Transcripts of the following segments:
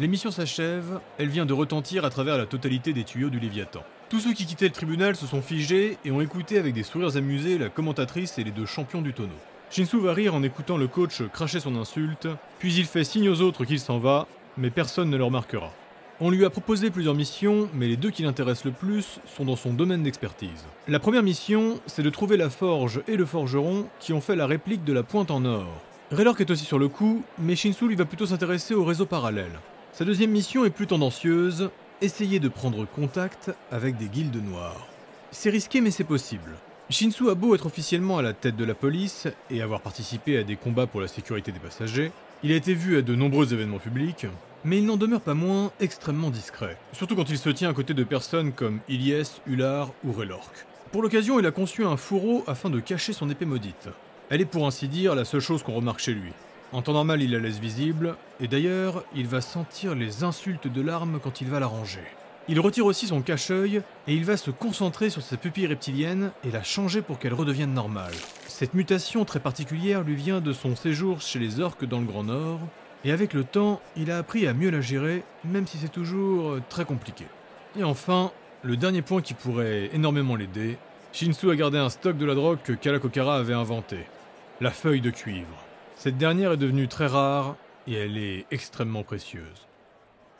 L'émission s'achève, elle vient de retentir à travers la totalité des tuyaux du Léviathan. Tous ceux qui quittaient le tribunal se sont figés et ont écouté avec des sourires amusés la commentatrice et les deux champions du tonneau. Shinsu va rire en écoutant le coach cracher son insulte, puis il fait signe aux autres qu'il s'en va, mais personne ne le remarquera. On lui a proposé plusieurs missions, mais les deux qui l'intéressent le plus sont dans son domaine d'expertise. La première mission, c'est de trouver la forge et le forgeron qui ont fait la réplique de la pointe en or. Raylork est aussi sur le coup, mais Shinsu lui va plutôt s'intéresser au réseau parallèle. Sa deuxième mission est plus tendancieuse, essayer de prendre contact avec des guildes noires. C'est risqué mais c'est possible. Shinsu a beau être officiellement à la tête de la police et avoir participé à des combats pour la sécurité des passagers, il a été vu à de nombreux événements publics, mais il n'en demeure pas moins extrêmement discret, surtout quand il se tient à côté de personnes comme Ilyes, Ular ou Raylork. Pour l'occasion, il a conçu un fourreau afin de cacher son épée maudite. Elle est pour ainsi dire la seule chose qu'on remarque chez lui. En temps normal, il la laisse visible, et d'ailleurs, il va sentir les insultes de l'arme quand il va la ranger. Il retire aussi son cache-œil et il va se concentrer sur sa pupille reptilienne et la changer pour qu'elle redevienne normale. Cette mutation très particulière lui vient de son séjour chez les orques dans le Grand Nord, et avec le temps, il a appris à mieux la gérer, même si c'est toujours euh, très compliqué. Et enfin, le dernier point qui pourrait énormément l'aider, Shinsu a gardé un stock de la drogue que Kalakokara avait inventé, la feuille de cuivre. Cette dernière est devenue très rare et elle est extrêmement précieuse.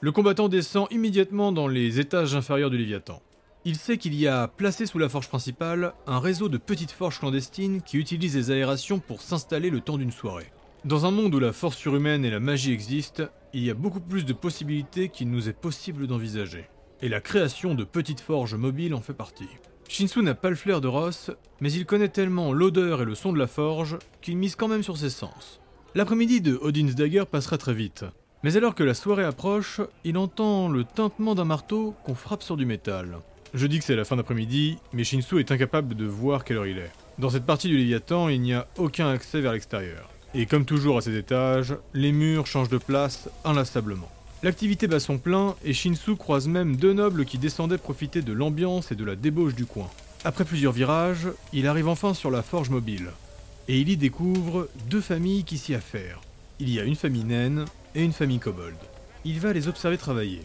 Le combattant descend immédiatement dans les étages inférieurs du Léviathan. Il sait qu'il y a placé sous la forge principale un réseau de petites forges clandestines qui utilisent les aérations pour s'installer le temps d'une soirée. Dans un monde où la force surhumaine et la magie existent, il y a beaucoup plus de possibilités qu'il nous est possible d'envisager. Et la création de petites forges mobiles en fait partie. Shinsu n'a pas le flair de Ross, mais il connaît tellement l'odeur et le son de la forge qu'il mise quand même sur ses sens. L'après-midi de Odin's Dagger passera très vite, mais alors que la soirée approche, il entend le tintement d'un marteau qu'on frappe sur du métal. Je dis que c'est la fin d'après-midi, mais Shinsu est incapable de voir quelle heure il est. Dans cette partie du Léviathan, il n'y a aucun accès vers l'extérieur. Et comme toujours à ces étages, les murs changent de place inlassablement. L'activité bat son plein et Shinsu croise même deux nobles qui descendaient profiter de l'ambiance et de la débauche du coin. Après plusieurs virages, il arrive enfin sur la forge mobile. Et il y découvre deux familles qui s'y affairent. Il y a une famille naine et une famille kobold. Il va les observer travailler.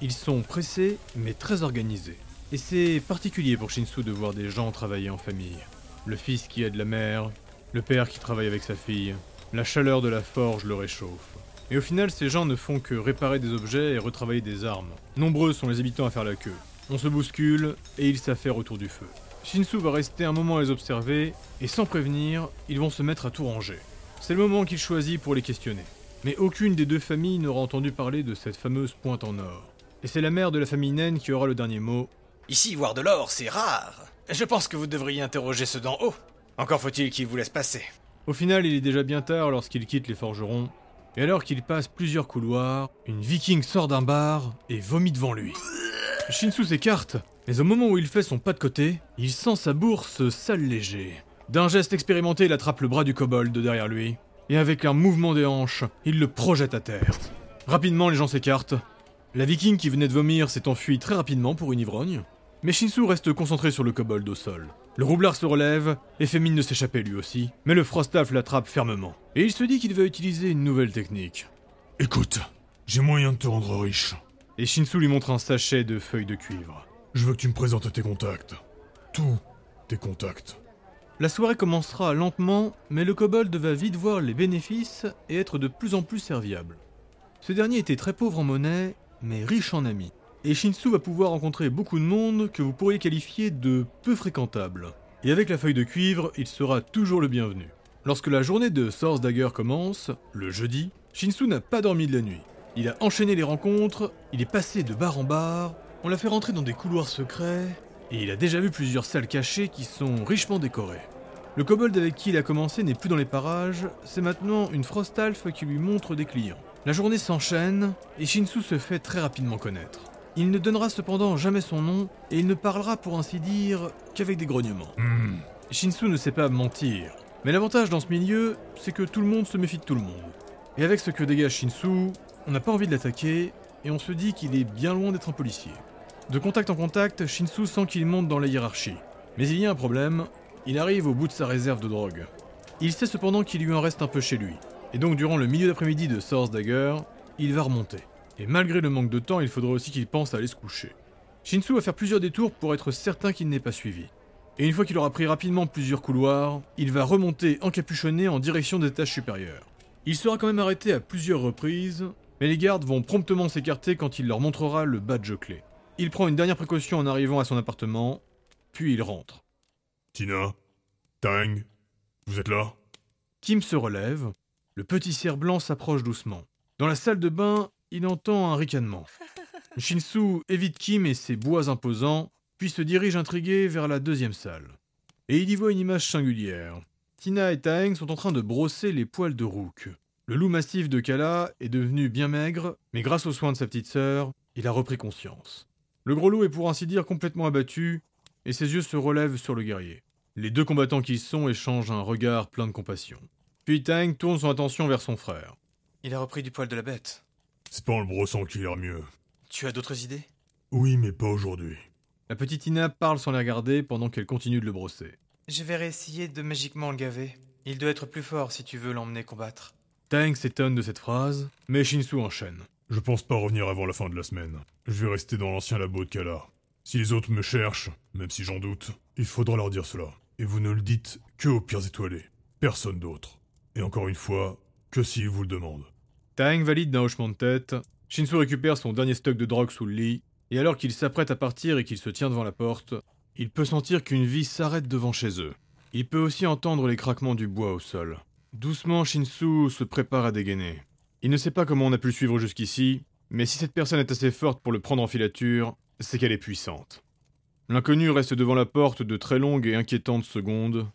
Ils sont pressés mais très organisés. Et c'est particulier pour Shinsu de voir des gens travailler en famille. Le fils qui aide la mère, le père qui travaille avec sa fille. La chaleur de la forge le réchauffe. Et au final, ces gens ne font que réparer des objets et retravailler des armes. Nombreux sont les habitants à faire la queue. On se bouscule et ils s'affairent autour du feu. Shinsu va rester un moment à les observer, et sans prévenir, ils vont se mettre à tout ranger. C'est le moment qu'il choisit pour les questionner. Mais aucune des deux familles n'aura entendu parler de cette fameuse pointe en or. Et c'est la mère de la famille naine qui aura le dernier mot. Ici, voir de l'or, c'est rare. Je pense que vous devriez interroger ceux d'en haut. Encore faut-il qu'ils vous laissent passer. Au final, il est déjà bien tard lorsqu'il quitte les forgerons, et alors qu'il passe plusieurs couloirs, une viking sort d'un bar et vomit devant lui. Shinsu s'écarte, mais au moment où il fait son pas de côté, il sent sa bourse sale léger. D'un geste expérimenté, il attrape le bras du kobold derrière lui, et avec un mouvement des hanches, il le projette à terre. Rapidement, les gens s'écartent. La viking qui venait de vomir s'est enfuie très rapidement pour une ivrogne, mais Shinsu reste concentré sur le kobold au sol. Le roublard se relève et fait mine de s'échapper lui aussi, mais le Frostaf l'attrape fermement. Et il se dit qu'il va utiliser une nouvelle technique. Écoute, j'ai moyen de te rendre riche. Et Shinsu lui montre un sachet de feuilles de cuivre. Je veux que tu me présentes tes contacts. Tous tes contacts. La soirée commencera lentement, mais le kobold va vite voir les bénéfices et être de plus en plus serviable. Ce dernier était très pauvre en monnaie, mais riche en amis et Shinsu va pouvoir rencontrer beaucoup de monde que vous pourriez qualifier de peu fréquentable. Et avec la feuille de cuivre, il sera toujours le bienvenu. Lorsque la journée de Source Dagger commence, le jeudi, Shinsu n'a pas dormi de la nuit. Il a enchaîné les rencontres, il est passé de bar en bar, on l'a fait rentrer dans des couloirs secrets, et il a déjà vu plusieurs salles cachées qui sont richement décorées. Le kobold avec qui il a commencé n'est plus dans les parages, c'est maintenant une Frostalf qui lui montre des clients. La journée s'enchaîne, et Shinsu se fait très rapidement connaître. Il ne donnera cependant jamais son nom et il ne parlera pour ainsi dire qu'avec des grognements. Hmm. Shinsu ne sait pas mentir, mais l'avantage dans ce milieu, c'est que tout le monde se méfie de tout le monde. Et avec ce que dégage Shinsu, on n'a pas envie de l'attaquer et on se dit qu'il est bien loin d'être un policier. De contact en contact, Shinsu sent qu'il monte dans la hiérarchie. Mais il y a un problème, il arrive au bout de sa réserve de drogue. Il sait cependant qu'il lui en reste un peu chez lui, et donc durant le milieu d'après-midi de Source Dagger, il va remonter. Et malgré le manque de temps, il faudra aussi qu'il pense à aller se coucher. Shinsu va faire plusieurs détours pour être certain qu'il n'est pas suivi. Et une fois qu'il aura pris rapidement plusieurs couloirs, il va remonter encapuchonné en direction des étages supérieurs. Il sera quand même arrêté à plusieurs reprises, mais les gardes vont promptement s'écarter quand il leur montrera le badge clé. Il prend une dernière précaution en arrivant à son appartement, puis il rentre. Tina Tang Vous êtes là? Kim se relève, le petit cerf blanc s'approche doucement. Dans la salle de bain, il entend un ricanement. Shinsu évite Kim et ses bois imposants, puis se dirige intrigué vers la deuxième salle. Et il y voit une image singulière. Tina et Taeng sont en train de brosser les poils de Rook. Le loup massif de Kala est devenu bien maigre, mais grâce aux soins de sa petite sœur, il a repris conscience. Le gros loup est pour ainsi dire complètement abattu, et ses yeux se relèvent sur le guerrier. Les deux combattants qu'ils sont échangent un regard plein de compassion. Puis Tang tourne son attention vers son frère. Il a repris du poil de la bête. C'est pas en le brossant qu'il ira mieux. Tu as d'autres idées? Oui, mais pas aujourd'hui. La petite Ina parle sans la regarder pendant qu'elle continue de le brosser. Je vais réessayer de magiquement le gaver. Il doit être plus fort si tu veux l'emmener combattre. Tang s'étonne de cette phrase, mais Shinsu enchaîne. Je pense pas revenir avant la fin de la semaine. Je vais rester dans l'ancien labo de Kala. Si les autres me cherchent, même si j'en doute, il faudra leur dire cela. Et vous ne le dites que aux pires étoilés. Personne d'autre. Et encore une fois, que s'ils vous le demandent. Tang valide d'un hochement de tête. Shinsu récupère son dernier stock de drogue sous le lit, et alors qu'il s'apprête à partir et qu'il se tient devant la porte, il peut sentir qu'une vie s'arrête devant chez eux. Il peut aussi entendre les craquements du bois au sol. Doucement, Shinsu se prépare à dégainer. Il ne sait pas comment on a pu le suivre jusqu'ici, mais si cette personne est assez forte pour le prendre en filature, c'est qu'elle est puissante. L'inconnu reste devant la porte de très longues et inquiétantes secondes.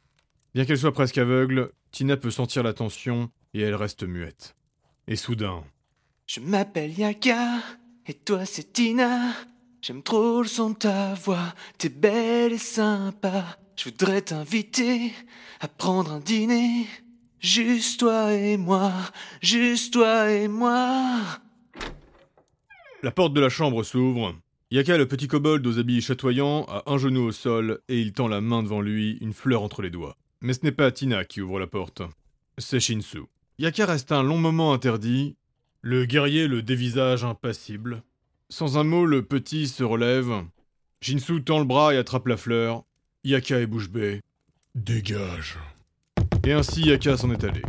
Bien qu'elle soit presque aveugle, Tina peut sentir la tension et elle reste muette. Et soudain, Je m'appelle Yaka, et toi c'est Tina. J'aime trop le son de ta voix, t'es belle et sympa. Je voudrais t'inviter à prendre un dîner. Juste toi et moi, juste toi et moi. la porte de la chambre s'ouvre. Yaka, le petit kobold aux habits chatoyants, a un genou au sol et il tend la main devant lui, une fleur entre les doigts. Mais ce n'est pas Tina qui ouvre la porte. C'est Shinsu. Yaka reste un long moment interdit. Le guerrier le dévisage impassible. Sans un mot, le petit se relève. Shinsu tend le bras et attrape la fleur. Yaka est bouche bée. Dégage. Et ainsi Yaka s'en est allé.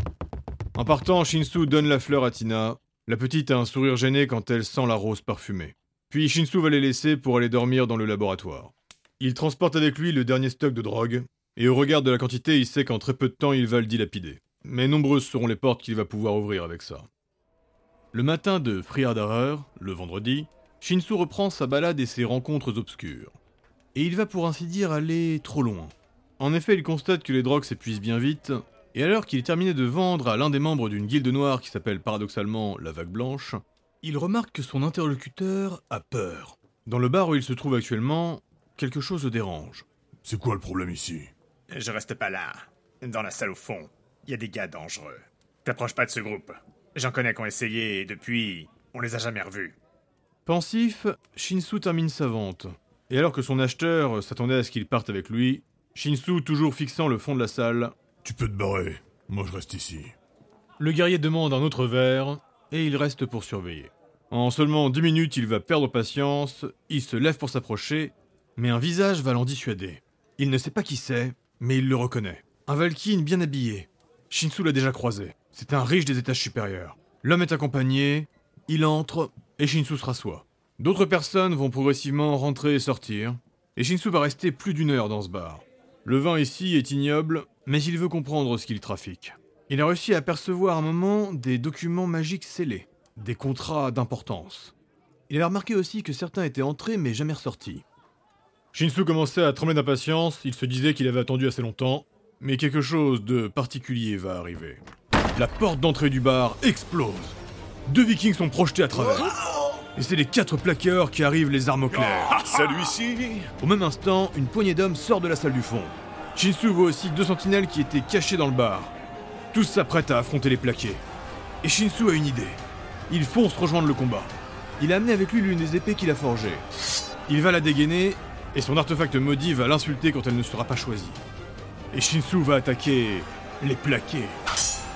En partant, Shinsu donne la fleur à Tina. La petite a un sourire gêné quand elle sent la rose parfumée. Puis Shinsu va les laisser pour aller dormir dans le laboratoire. Il transporte avec lui le dernier stock de drogue, et au regard de la quantité, il sait qu'en très peu de temps, il va le dilapider. Mais nombreuses seront les portes qu'il va pouvoir ouvrir avec ça. Le matin de Friadarer, le vendredi, Shinsu reprend sa balade et ses rencontres obscures. Et il va pour ainsi dire aller trop loin. En effet, il constate que les drogues s'épuisent bien vite, et alors qu'il est terminé de vendre à l'un des membres d'une guilde noire qui s'appelle paradoxalement la Vague Blanche, il remarque que son interlocuteur a peur. Dans le bar où il se trouve actuellement, quelque chose le dérange. C'est quoi le problème ici? Je reste pas là. Dans la salle au fond, y a des gars dangereux. T'approches pas de ce groupe. J'en connais qui ont essayé et depuis, on les a jamais revus. Pensif, Shinsu termine sa vente. Et alors que son acheteur s'attendait à ce qu'il parte avec lui, Shinsu, toujours fixant le fond de la salle, Tu peux te barrer. Moi je reste ici. le guerrier demande un autre verre, et il reste pour surveiller. En seulement dix minutes, il va perdre patience, il se lève pour s'approcher, mais un visage va l'en dissuader. Il ne sait pas qui c'est, mais il le reconnaît. Un Valkyne bien habillé. Shinsu l'a déjà croisé. C'est un riche des étages supérieurs. L'homme est accompagné, il entre, et Shinsu se rassoit. D'autres personnes vont progressivement rentrer et sortir, et Shinsu va rester plus d'une heure dans ce bar. Le vin ici est ignoble, mais il veut comprendre ce qu'il trafique. Il a réussi à apercevoir un moment des documents magiques scellés, des contrats d'importance. Il avait remarqué aussi que certains étaient entrés mais jamais ressortis. Shinsu commençait à trembler d'impatience, il se disait qu'il avait attendu assez longtemps, mais quelque chose de particulier va arriver. La porte d'entrée du bar explose. Deux vikings sont projetés à travers. Et c'est les quatre plaqueurs qui arrivent les armes au clair. Celui-ci Au même instant, une poignée d'hommes sort de la salle du fond. Shinsu voit aussi deux sentinelles qui étaient cachés dans le bar. Tous s'apprêtent à affronter les plaqués. Et Shinsu a une idée. Il fonce rejoindre le combat. Il a amené avec lui l'une des épées qu'il a forgées. Il va la dégainer, et son artefact maudit va l'insulter quand elle ne sera pas choisie. Et Shinsu va attaquer les plaqués.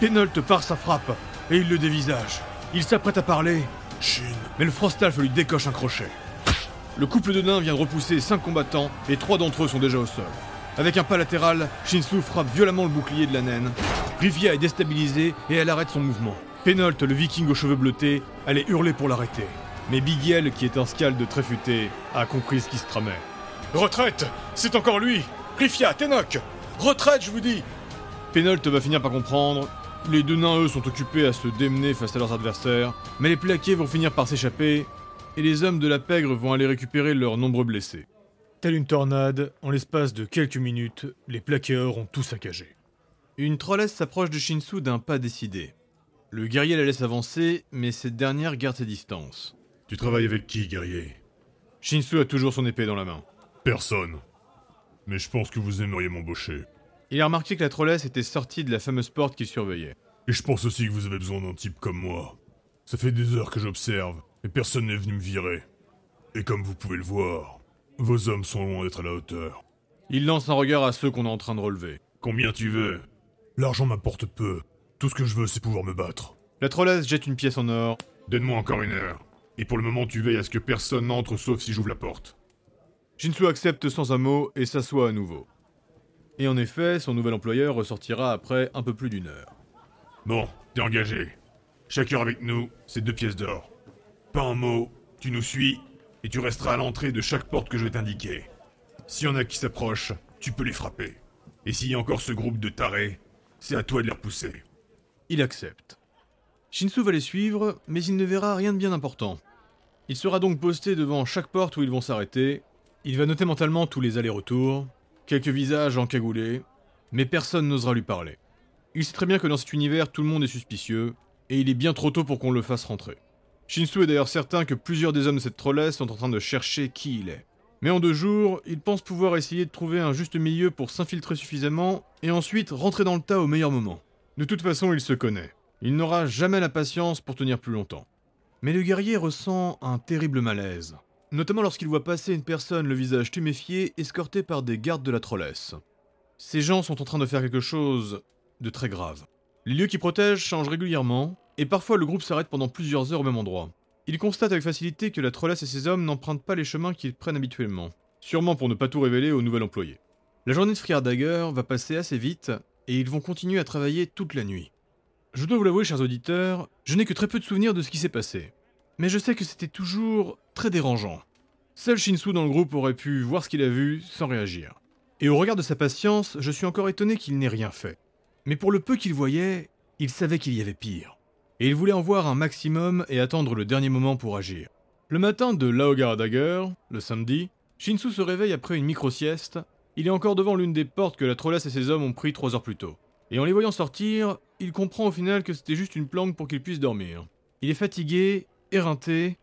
Pénolte part sa frappe, et il le dévisage. Il s'apprête à parler, Shin, mais le Frostalf lui décoche un crochet. Le couple de nains vient de repousser 5 combattants et 3 d'entre eux sont déjà au sol. Avec un pas latéral, Shinsu frappe violemment le bouclier de la naine. Rivia est déstabilisée et elle arrête son mouvement. Pénolt, le viking aux cheveux bleutés, allait hurler pour l'arrêter. Mais Bigiel, qui est un scalde très futé, a compris ce qui se tramait. Retraite C'est encore lui Rifia, Tenok Retraite, je vous dis Pénolt va finir par comprendre. Les deux nains, eux, sont occupés à se démener face à leurs adversaires, mais les plaqués vont finir par s'échapper, et les hommes de la pègre vont aller récupérer leurs nombreux blessés. Telle une tornade, en l'espace de quelques minutes, les plaqueurs ont tout saccagé. Une trollesse s'approche de Shinsu d'un pas décidé. Le guerrier la laisse avancer, mais cette dernière garde ses distances. tu travailles avec qui, guerrier? Shinsu a toujours son épée dans la main. Personne. Mais je pense que vous aimeriez m'embaucher. Il a remarqué que la trollesse était sortie de la fameuse porte qu'il surveillait. Et je pense aussi que vous avez besoin d'un type comme moi. Ça fait des heures que j'observe, mais personne n'est venu me virer. Et comme vous pouvez le voir, vos hommes sont loin d'être à la hauteur. Il lance un regard à ceux qu'on est en train de relever. Combien tu veux? L'argent m'apporte peu. Tout ce que je veux, c'est pouvoir me battre. La trollesse jette une pièce en or. Donne-moi encore une heure. Et pour le moment, tu veilles à ce que personne n'entre sauf si j'ouvre la porte. Shinsu accepte sans un mot et s'assoit à nouveau. Et en effet, son nouvel employeur ressortira après un peu plus d'une heure. Bon, t'es engagé. Chaque heure avec nous, c'est deux pièces d'or. Pas un mot, tu nous suis, et tu resteras à l'entrée de chaque porte que je vais t'indiquer. S'il y en a qui s'approchent, tu peux les frapper. Et s'il y a encore ce groupe de tarés, c'est à toi de les repousser. Il accepte. Shinsu va les suivre, mais il ne verra rien de bien important. Il sera donc posté devant chaque porte où ils vont s'arrêter. Il va noter mentalement tous les allers-retours, quelques visages encagoulés, mais personne n'osera lui parler. Il sait très bien que dans cet univers, tout le monde est suspicieux, et il est bien trop tôt pour qu'on le fasse rentrer. Shinsu est d'ailleurs certain que plusieurs des hommes de cette trollesse sont en train de chercher qui il est. Mais en deux jours, il pense pouvoir essayer de trouver un juste milieu pour s'infiltrer suffisamment et ensuite rentrer dans le tas au meilleur moment. De toute façon, il se connaît. Il n'aura jamais la patience pour tenir plus longtemps. Mais le guerrier ressent un terrible malaise, notamment lorsqu'il voit passer une personne le visage tuméfié escortée par des gardes de la trollesse. Ces gens sont en train de faire quelque chose de très grave. Les lieux qui protègent changent régulièrement, et parfois le groupe s'arrête pendant plusieurs heures au même endroit. Il constate avec facilité que la trollesse et ses hommes n'empruntent pas les chemins qu'ils prennent habituellement, sûrement pour ne pas tout révéler au nouvel employé. La journée de Friar Dagger va passer assez vite, et ils vont continuer à travailler toute la nuit. Je dois vous l'avouer, chers auditeurs, je n'ai que très peu de souvenirs de ce qui s'est passé. Mais je sais que c'était toujours très dérangeant. Seul Shinsu dans le groupe aurait pu voir ce qu'il a vu sans réagir. Et au regard de sa patience, je suis encore étonné qu'il n'ait rien fait. Mais pour le peu qu'il voyait, il savait qu'il y avait pire. Et il voulait en voir un maximum et attendre le dernier moment pour agir. Le matin de Laogar Dagger, le samedi, Shinsu se réveille après une micro-sieste. Il est encore devant l'une des portes que la trollesse et ses hommes ont pris trois heures plus tôt. Et en les voyant sortir, il comprend au final que c'était juste une planque pour qu'il puisse dormir. Il est fatigué, éreinté,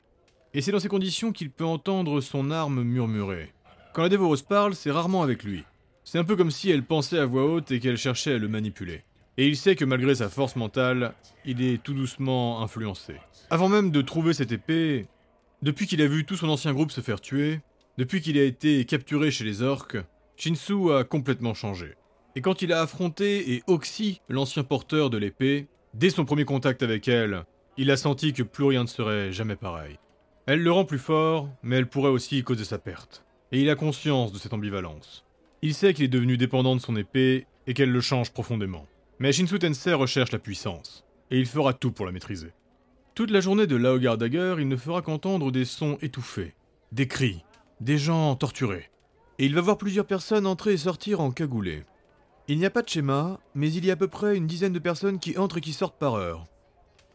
et c'est dans ces conditions qu'il peut entendre son arme murmurer. Quand la dévoreuse parle, c'est rarement avec lui. C'est un peu comme si elle pensait à voix haute et qu'elle cherchait à le manipuler. Et il sait que malgré sa force mentale, il est tout doucement influencé. Avant même de trouver cette épée, depuis qu'il a vu tout son ancien groupe se faire tuer, depuis qu'il a été capturé chez les orques, Shinsu a complètement changé. Et quand il a affronté et oxy l'ancien porteur de l'épée, dès son premier contact avec elle, il a senti que plus rien ne serait jamais pareil. Elle le rend plus fort, mais elle pourrait aussi causer sa perte. Et il a conscience de cette ambivalence. Il sait qu'il est devenu dépendant de son épée et qu'elle le change profondément. Mais Shinsu Tensei recherche la puissance, et il fera tout pour la maîtriser. Toute la journée de Laogar Dagger, il ne fera qu'entendre des sons étouffés, des cris, des gens torturés. Et il va voir plusieurs personnes entrer et sortir en cagoulé. Il n'y a pas de schéma, mais il y a à peu près une dizaine de personnes qui entrent et qui sortent par heure.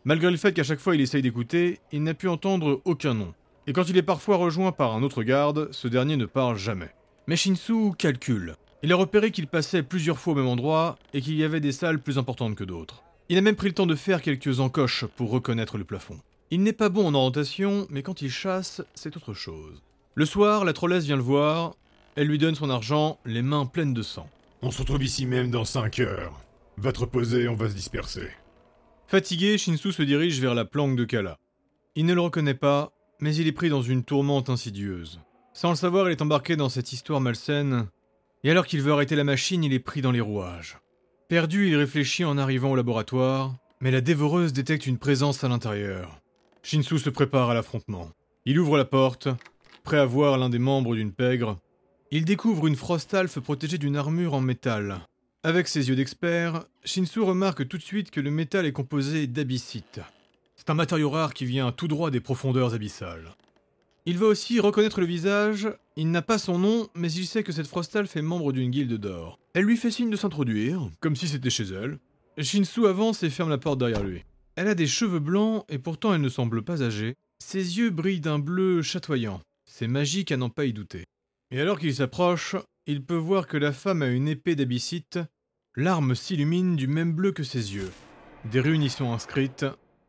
Malgré le fait qu'à chaque fois il essaye d'écouter, il n'a pu entendre aucun nom. Et quand il est parfois rejoint par un autre garde, ce dernier ne parle jamais. Mais Shinsu calcule. Il a repéré qu'il passait plusieurs fois au même endroit et qu'il y avait des salles plus importantes que d'autres. Il a même pris le temps de faire quelques encoches pour reconnaître le plafond. Il n'est pas bon en orientation, mais quand il chasse, c'est autre chose. Le soir, la trollesse vient le voir. Elle lui donne son argent, les mains pleines de sang. On se retrouve ici même dans 5 heures. Va te reposer, on va se disperser. Fatigué, Shinsu se dirige vers la planque de Kala. Il ne le reconnaît pas, mais il est pris dans une tourmente insidieuse. Sans le savoir, il est embarqué dans cette histoire malsaine, et alors qu'il veut arrêter la machine, il est pris dans les rouages. Perdu, il réfléchit en arrivant au laboratoire, mais la dévoreuse détecte une présence à l'intérieur. Shinsu se prépare à l'affrontement. Il ouvre la porte, prêt à voir l'un des membres d'une pègre. Il découvre une frostalfe protégée d'une armure en métal. Avec ses yeux d'expert, Shinsu remarque tout de suite que le métal est composé d'abyssite. C'est un matériau rare qui vient tout droit des profondeurs abyssales. Il va aussi reconnaître le visage, il n'a pas son nom, mais il sait que cette Frostalf est membre d'une guilde d'or. Elle lui fait signe de s'introduire, comme si c'était chez elle. Shinsu avance et ferme la porte derrière lui. Elle a des cheveux blancs et pourtant elle ne semble pas âgée. Ses yeux brillent d'un bleu chatoyant. C'est magique à n'en pas y douter. Et alors qu'il s'approche, il peut voir que la femme a une épée d'abyssite. L'arme s'illumine du même bleu que ses yeux. Des runes y sont inscrites.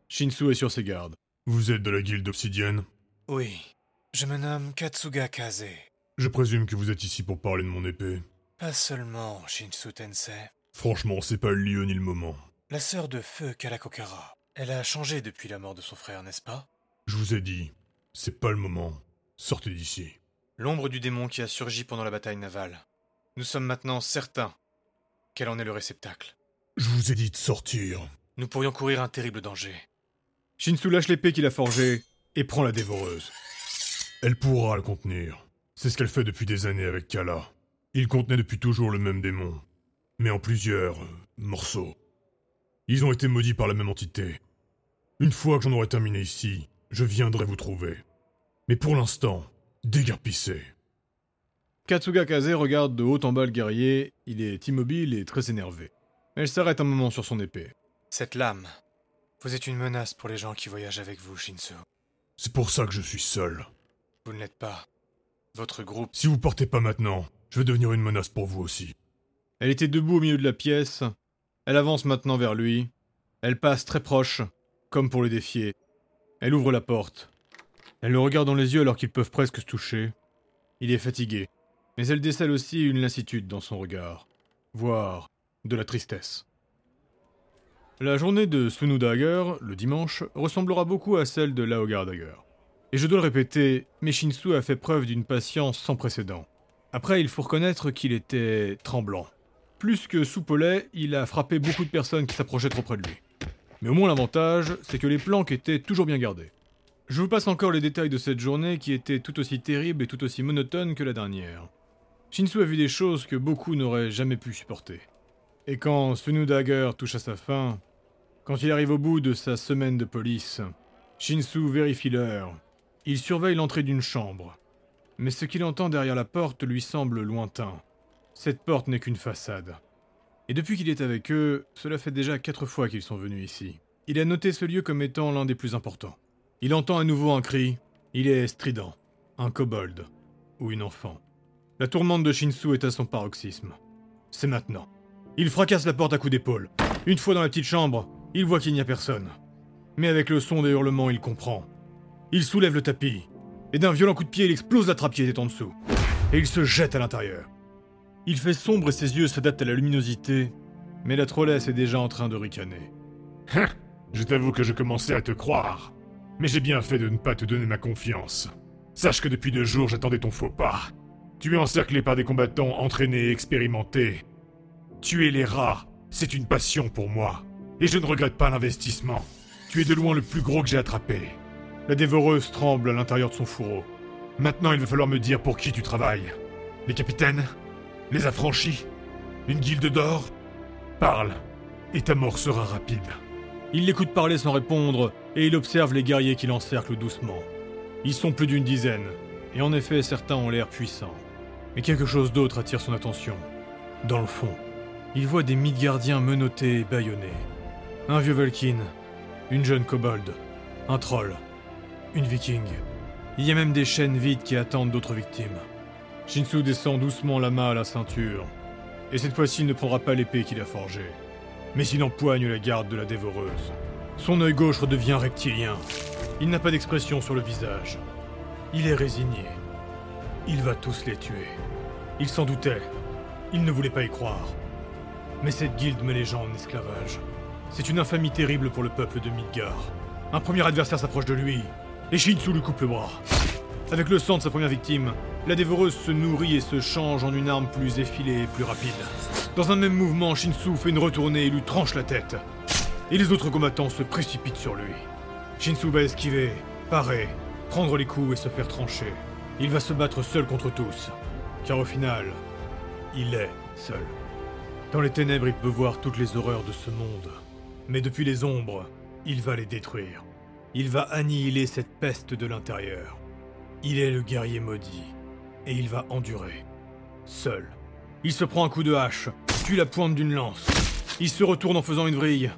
Shinsu est sur ses gardes. Vous êtes de la guilde obsidienne? Oui, je me nomme Katsuga Kaze. Je présume que vous êtes ici pour parler de mon épée. Pas seulement, Shinsu Tensei. Franchement, c'est pas le lieu ni le moment. La sœur de feu Kalakokara. Elle a changé depuis la mort de son frère, n'est-ce pas? Je vous ai dit, c'est pas le moment. Sortez d'ici. L'ombre du démon qui a surgi pendant la bataille navale. Nous sommes maintenant certains qu'elle en est le réceptacle. Je vous ai dit de sortir. Nous pourrions courir un terrible danger. Shinsu lâche l'épée qu'il a forgée et prend la dévoreuse. Elle pourra le contenir. C'est ce qu'elle fait depuis des années avec Kala. Il contenait depuis toujours le même démon, mais en plusieurs euh, morceaux. Ils ont été maudits par la même entité. Une fois que j'en aurai terminé ici, je viendrai vous trouver. Mais pour l'instant, dégarpissez. Katsuga Kaze regarde de haut en bas le guerrier, il est immobile et très énervé. Elle s'arrête un moment sur son épée. Cette lame, vous êtes une menace pour les gens qui voyagent avec vous, Shinsu. C'est pour ça que je suis seul. Vous ne l'êtes pas. Votre groupe. Si vous partez pas maintenant, je vais devenir une menace pour vous aussi. Elle était debout au milieu de la pièce. Elle avance maintenant vers lui. Elle passe très proche, comme pour le défier. Elle ouvre la porte. Elle le regarde dans les yeux alors qu'ils peuvent presque se toucher. Il est fatigué, mais elle décèle aussi une lassitude dans son regard, voire de la tristesse. La journée de Sunu Dagger, le dimanche, ressemblera beaucoup à celle de Laogar Dagger. Et je dois le répéter, mais Shinsu a fait preuve d'une patience sans précédent. Après, il faut reconnaître qu'il était tremblant. Plus que soupolé, il a frappé beaucoup de personnes qui s'approchaient trop près de lui. Mais au moins l'avantage, c'est que les planques étaient toujours bien gardées. Je vous passe encore les détails de cette journée qui était tout aussi terrible et tout aussi monotone que la dernière. Shinsu a vu des choses que beaucoup n'auraient jamais pu supporter. Et quand Dagger touche à sa fin, quand il arrive au bout de sa semaine de police, Shinsu vérifie l'heure. Il surveille l'entrée d'une chambre. Mais ce qu'il entend derrière la porte lui semble lointain. Cette porte n'est qu'une façade. Et depuis qu'il est avec eux, cela fait déjà quatre fois qu'ils sont venus ici. Il a noté ce lieu comme étant l'un des plus importants. Il entend à nouveau un cri. Il est strident. Un kobold. Ou une enfant. La tourmente de Shinsu est à son paroxysme. C'est maintenant. Il fracasse la porte à coups d'épaule. Une fois dans la petite chambre, il voit qu'il n'y a personne. Mais avec le son des hurlements, il comprend. Il soulève le tapis, et d'un violent coup de pied, il explose la trappe qui était en dessous. Et il se jette à l'intérieur. Il fait sombre et ses yeux s'adaptent à la luminosité, mais la trollesse est déjà en train de ricaner. Hein? Je t'avoue que je commençais à te croire. Mais j'ai bien fait de ne pas te donner ma confiance. Sache que depuis deux jours, j'attendais ton faux pas. Tu es encerclé par des combattants entraînés et expérimentés. Tuer les rats, c'est une passion pour moi. Et je ne regrette pas l'investissement. Tu es de loin le plus gros que j'ai attrapé. La dévoreuse tremble à l'intérieur de son fourreau. Maintenant, il va falloir me dire pour qui tu travailles. Les capitaines? Les affranchis? Une guilde d'or? Parle, et ta mort sera rapide. Il l'écoute parler sans répondre, et il observe les guerriers qui l'encerclent doucement. Ils sont plus d'une dizaine, et en effet certains ont l'air puissants. Mais quelque chose d'autre attire son attention. Dans le fond, il voit des Midgardiens menottés et bâillonnés. Un vieux Valkyne, une jeune kobold, un troll, une viking. Il y a même des chaînes vides qui attendent d'autres victimes. Shinsu descend doucement la main à la ceinture, et cette fois-ci il ne prendra pas l'épée qu'il a forgée, mais il empoigne la garde de la dévoreuse. Son œil gauche redevient reptilien. Il n'a pas d'expression sur le visage. Il est résigné. Il va tous les tuer. Il s'en doutait. Il ne voulait pas y croire. Mais cette guilde met les gens en esclavage. C'est une infamie terrible pour le peuple de Midgar. Un premier adversaire s'approche de lui, et Shinsu lui coupe le bras. Avec le sang de sa première victime, la dévoreuse se nourrit et se change en une arme plus effilée et plus rapide. Dans un même mouvement, Shinsu fait une retournée et lui tranche la tête. Et les autres combattants se précipitent sur lui. Shinsu va esquiver, parer, prendre les coups et se faire trancher. Il va se battre seul contre tous. Car au final, il est seul. Dans les ténèbres, il peut voir toutes les horreurs de ce monde. Mais depuis les ombres, il va les détruire. Il va annihiler cette peste de l'intérieur. Il est le guerrier maudit. Et il va endurer. Seul. Il se prend un coup de hache, la pointe d'une lance. Il se retourne en faisant une vrille.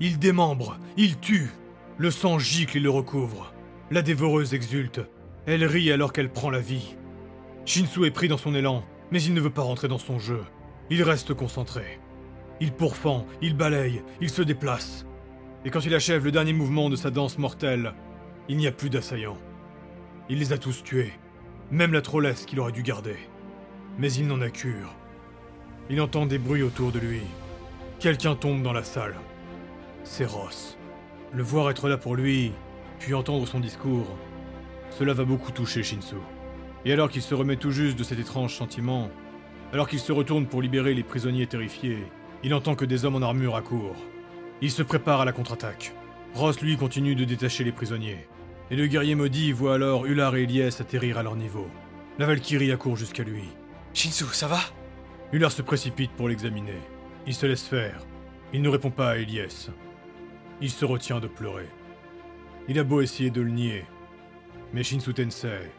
Il démembre, il tue. Le sang gicle et le recouvre. La dévoreuse exulte. Elle rit alors qu'elle prend la vie. Shinsu est pris dans son élan, mais il ne veut pas rentrer dans son jeu. Il reste concentré. Il pourfend, il balaye, il se déplace. Et quand il achève le dernier mouvement de sa danse mortelle, il n'y a plus d'assaillants. Il les a tous tués, même la trollesse qu'il aurait dû garder. Mais il n'en a cure. Il entend des bruits autour de lui. Quelqu'un tombe dans la salle. C'est Ross. Le voir être là pour lui, puis entendre son discours, cela va beaucoup toucher Shinsu. Et alors qu'il se remet tout juste de cet étrange sentiment, alors qu'il se retourne pour libérer les prisonniers terrifiés, il entend que des hommes en armure accourent. Il se prépare à la contre-attaque. Ross, lui, continue de détacher les prisonniers. Et le guerrier maudit voit alors Ular et Elias atterrir à leur niveau. La Valkyrie accourt jusqu'à lui. Shinsu, ça va? Ular se précipite pour l'examiner. Il se laisse faire. Il ne répond pas à Elias. Il se retient de pleurer. Il a beau essayer de le nier, mais Shinsu Tensei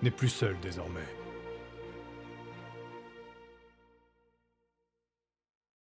n'est plus seul désormais.